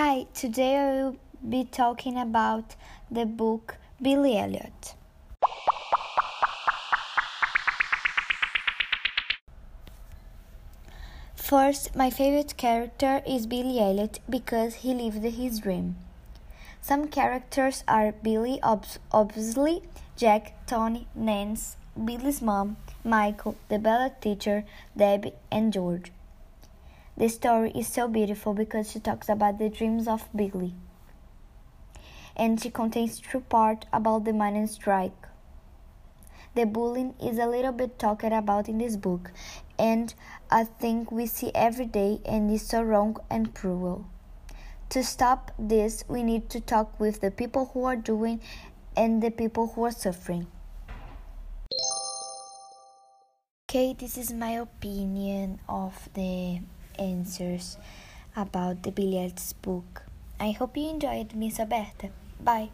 Hi, today I will be talking about the book Billy Elliot. First, my favorite character is Billy Elliot because he lived his dream. Some characters are Billy, obviously, Jack, Tony, Nance, Billy's mom, Michael, the ballet teacher, Debbie, and George. The story is so beautiful because she talks about the dreams of Billy. And she contains true part about the mining strike. The bullying is a little bit talked about in this book, and I think we see every day and is so wrong and cruel. To stop this, we need to talk with the people who are doing and the people who are suffering. Okay, this is my opinion of the answers about the Billiards book. I hope you enjoyed Miss Alberta. Bye.